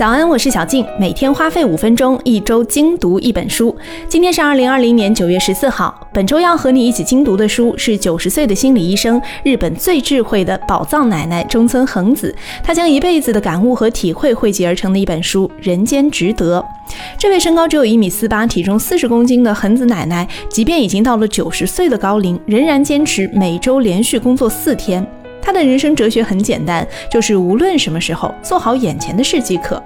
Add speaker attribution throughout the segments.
Speaker 1: 早安，我是小静，每天花费五分钟，一周精读一本书。今天是二零二零年九月十四号，本周要和你一起精读的书是九十岁的心理医生、日本最智慧的宝藏奶奶中村恒子，她将一辈子的感悟和体会汇集而成的一本书《人间值得》。这位身高只有一米四八、体重四十公斤的恒子奶奶，即便已经到了九十岁的高龄，仍然坚持每周连续工作四天。他的人生哲学很简单，就是无论什么时候做好眼前的事即可。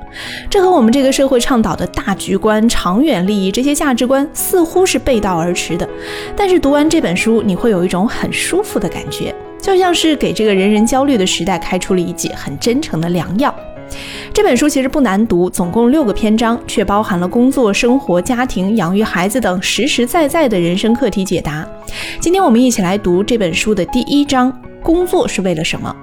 Speaker 1: 这和我们这个社会倡导的大局观、长远利益这些价值观似乎是背道而驰的。但是读完这本书，你会有一种很舒服的感觉，就像是给这个人人焦虑的时代开出了一剂很真诚的良药。这本书其实不难读，总共六个篇章，却包含了工作、生活、家庭、养育孩子等实实在在的人生课题解答。今天我们一起来读这本书的第一章。工作是为了什么？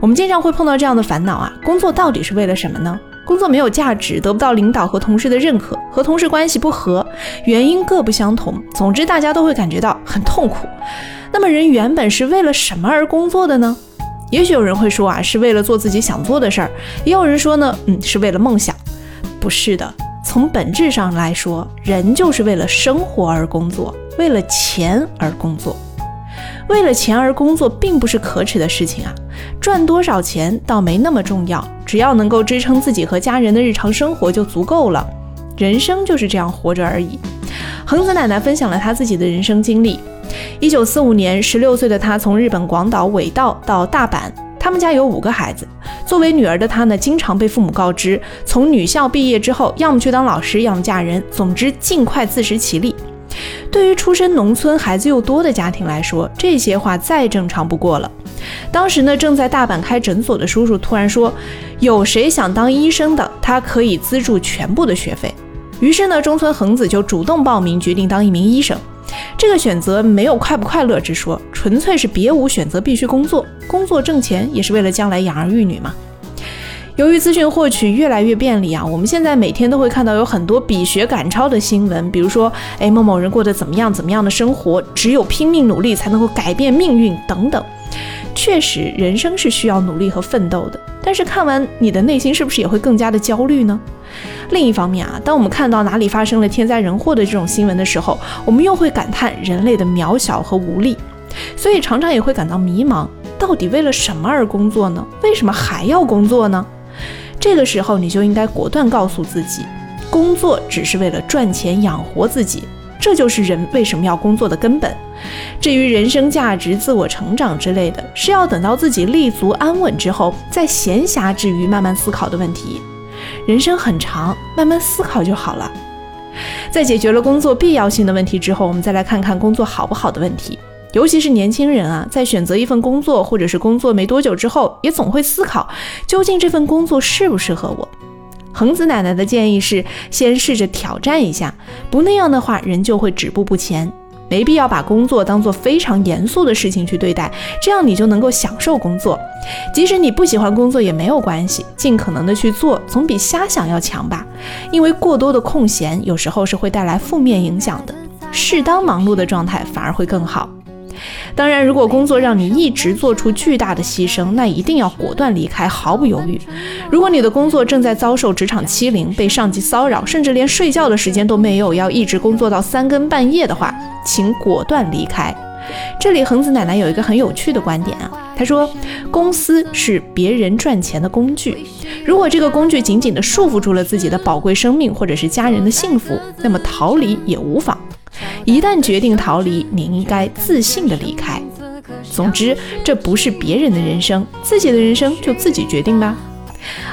Speaker 1: 我们经常会碰到这样的烦恼啊，工作到底是为了什么呢？工作没有价值，得不到领导和同事的认可，和同事关系不和，原因各不相同。总之，大家都会感觉到很痛苦。那么，人原本是为了什么而工作的呢？也许有人会说啊，是为了做自己想做的事儿；也有人说呢，嗯，是为了梦想。不是的，从本质上来说，人就是为了生活而工作，为了钱而工作。为了钱而工作，并不是可耻的事情啊！赚多少钱倒没那么重要，只要能够支撑自己和家人的日常生活就足够了。人生就是这样活着而已。恒子奶奶分享了她自己的人生经历：一九四五年，十六岁的她从日本广岛尾道到大阪，他们家有五个孩子。作为女儿的她呢，经常被父母告知，从女校毕业之后，要么去当老师，要么嫁人，总之尽快自食其力。对于出身农村、孩子又多的家庭来说，这些话再正常不过了。当时呢，正在大阪开诊所的叔叔突然说：“有谁想当医生的？他可以资助全部的学费。”于是呢，中村恒子就主动报名，决定当一名医生。这个选择没有快不快乐之说，纯粹是别无选择，必须工作。工作挣钱也是为了将来养儿育女嘛。由于资讯获取越来越便利啊，我们现在每天都会看到有很多比学赶超的新闻，比如说，哎，某某人过得怎么样怎么样的生活，只有拼命努力才能够改变命运等等。确实，人生是需要努力和奋斗的。但是看完，你的内心是不是也会更加的焦虑呢？另一方面啊，当我们看到哪里发生了天灾人祸的这种新闻的时候，我们又会感叹人类的渺小和无力，所以常常也会感到迷茫。到底为了什么而工作呢？为什么还要工作呢？这个时候，你就应该果断告诉自己，工作只是为了赚钱养活自己，这就是人为什么要工作的根本。至于人生价值、自我成长之类的，是要等到自己立足安稳之后，在闲暇之余慢慢思考的问题。人生很长，慢慢思考就好了。在解决了工作必要性的问题之后，我们再来看看工作好不好的问题。尤其是年轻人啊，在选择一份工作或者是工作没多久之后，也总会思考，究竟这份工作适不适合我。恒子奶奶的建议是，先试着挑战一下，不那样的话，人就会止步不前。没必要把工作当做非常严肃的事情去对待，这样你就能够享受工作。即使你不喜欢工作也没有关系，尽可能的去做，总比瞎想要强吧。因为过多的空闲有时候是会带来负面影响的，适当忙碌的状态反而会更好。当然，如果工作让你一直做出巨大的牺牲，那一定要果断离开，毫不犹豫。如果你的工作正在遭受职场欺凌，被上级骚扰，甚至连睡觉的时间都没有，要一直工作到三更半夜的话，请果断离开。这里恒子奶奶有一个很有趣的观点啊，她说，公司是别人赚钱的工具，如果这个工具紧紧地束缚住了自己的宝贵生命或者是家人的幸福，那么逃离也无妨。一旦决定逃离，你应该自信的离开。总之，这不是别人的人生，自己的人生就自己决定吧。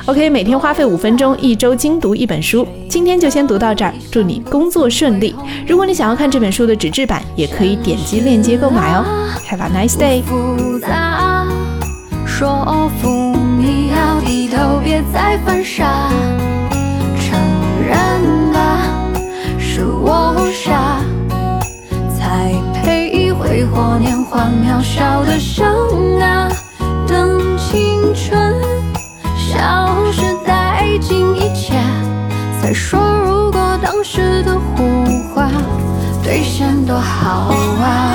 Speaker 1: OK，每天花费五分钟，一周精读一本书。今天就先读到这儿，祝你工作顺利。如果你想要看这本书的纸质版，也可以点击链接购买哦。Have a nice day。说服你要低头，别再犯傻。笑，的生啊，等青春消失殆尽一切，再说如果当时的胡话兑现多好啊。